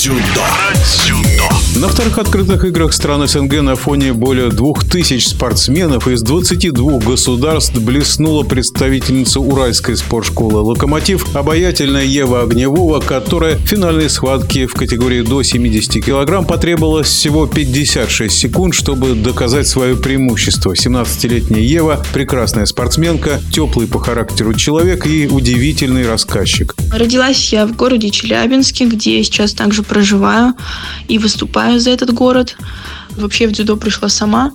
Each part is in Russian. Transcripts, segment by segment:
Дзюдо. Про дзюдо. На вторых открытых играх стран СНГ на фоне более двух тысяч спортсменов из 22 государств блеснула представительница Уральской спортшколы «Локомотив» обаятельная Ева Огневова, которая в финальной схватке в категории до 70 килограмм потребовалось всего 56 секунд, чтобы доказать свое преимущество. 17-летняя Ева – прекрасная спортсменка, теплый по характеру человек и удивительный рассказчик. Родилась я в городе Челябинске, где я сейчас также проживаю и выступаю за этот город. Вообще в дзюдо пришла сама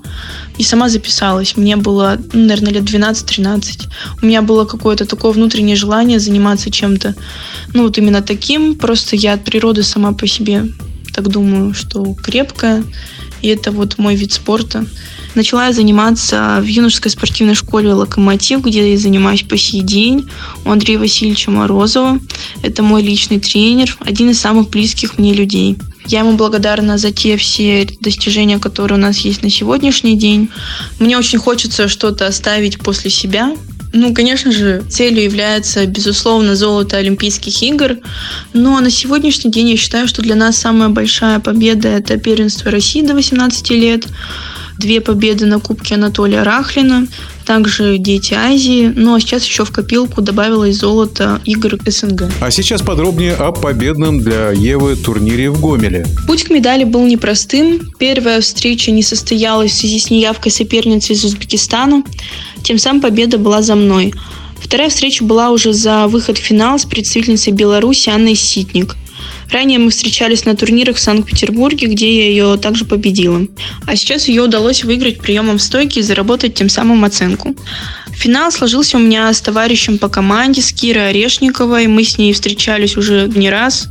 и сама записалась. Мне было, ну, наверное, лет 12-13. У меня было какое-то такое внутреннее желание заниматься чем-то, ну, вот именно таким. Просто я от природы сама по себе так думаю, что крепкая. И это вот мой вид спорта. Начала я заниматься в юношеской спортивной школе «Локомотив», где я занимаюсь по сей день у Андрея Васильевича Морозова. Это мой личный тренер, один из самых близких мне людей. Я ему благодарна за те все достижения, которые у нас есть на сегодняшний день. Мне очень хочется что-то оставить после себя, ну, конечно же, целью является, безусловно, золото Олимпийских игр. Но на сегодняшний день я считаю, что для нас самая большая победа – это первенство России до 18 лет две победы на Кубке Анатолия Рахлина, также «Дети Азии», ну а сейчас еще в копилку добавилось золото игр СНГ. А сейчас подробнее о победном для Евы турнире в Гомеле. Путь к медали был непростым. Первая встреча не состоялась в связи с неявкой соперницы из Узбекистана. Тем самым победа была за мной. Вторая встреча была уже за выход в финал с представительницей Беларуси Анной Ситник – Ранее мы встречались на турнирах в Санкт-Петербурге, где я ее также победила. А сейчас ее удалось выиграть приемом стойки и заработать тем самым оценку. Финал сложился у меня с товарищем по команде, с Кирой Орешниковой. Мы с ней встречались уже не раз.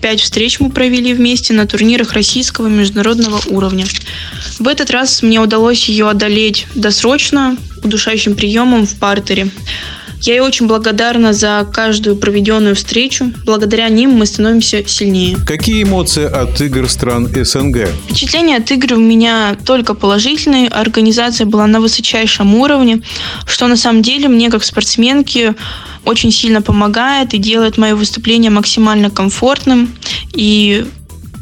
Пять встреч мы провели вместе на турнирах российского и международного уровня. В этот раз мне удалось ее одолеть досрочно, удушающим приемом в партере. Я ей очень благодарна за каждую проведенную встречу. Благодаря ним мы становимся сильнее. Какие эмоции от игр стран СНГ? Впечатления от игр у меня только положительные. Организация была на высочайшем уровне, что на самом деле мне как спортсменке очень сильно помогает и делает мое выступление максимально комфортным и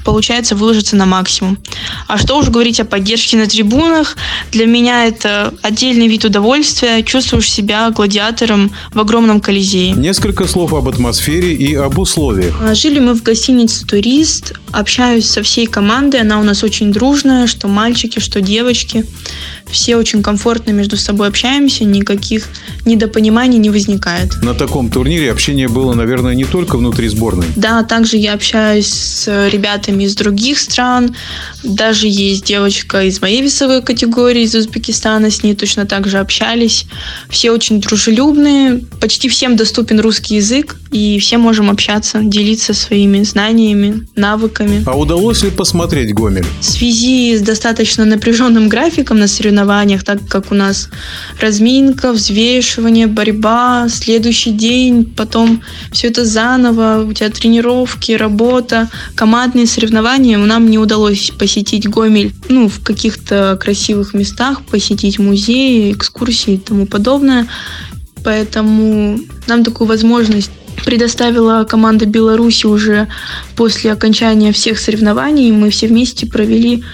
получается выложиться на максимум. А что уже говорить о поддержке на трибунах? Для меня это отдельный вид удовольствия. Чувствуешь себя гладиатором в огромном колизее. Несколько слов об атмосфере и об условиях. А, жили мы в гостинице «Турист». Общаюсь со всей командой. Она у нас очень дружная, что мальчики, что девочки все очень комфортно между собой общаемся, никаких недопониманий не возникает. На таком турнире общение было, наверное, не только внутри сборной. Да, также я общаюсь с ребятами из других стран. Даже есть девочка из моей весовой категории, из Узбекистана, с ней точно так же общались. Все очень дружелюбные, почти всем доступен русский язык, и все можем общаться, делиться своими знаниями, навыками. А удалось ли посмотреть Гомель? В связи с достаточно напряженным графиком на соревнованиях соревнованиях, так как у нас разминка, взвешивание, борьба, следующий день, потом все это заново, у тебя тренировки, работа, командные соревнования. Нам не удалось посетить Гомель ну, в каких-то красивых местах, посетить музеи, экскурсии и тому подобное. Поэтому нам такую возможность предоставила команда Беларуси уже после окончания всех соревнований. Мы все вместе провели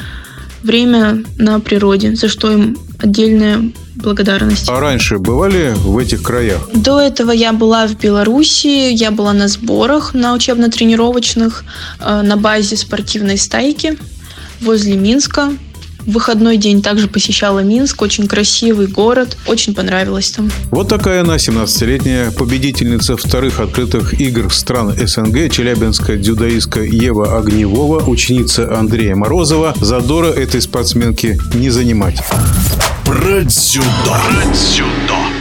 время на природе, за что им отдельная благодарность. А раньше бывали в этих краях? До этого я была в Беларуси, я была на сборах на учебно-тренировочных э, на базе спортивной стайки возле Минска. В выходной день также посещала Минск, очень красивый город, очень понравилось там. Вот такая она, 17-летняя победительница вторых открытых игр стран СНГ, челябинская дзюдоистка Ева Огневова, ученица Андрея Морозова. Задора этой спортсменки не занимать. Про дзюдо. Про дзюдо.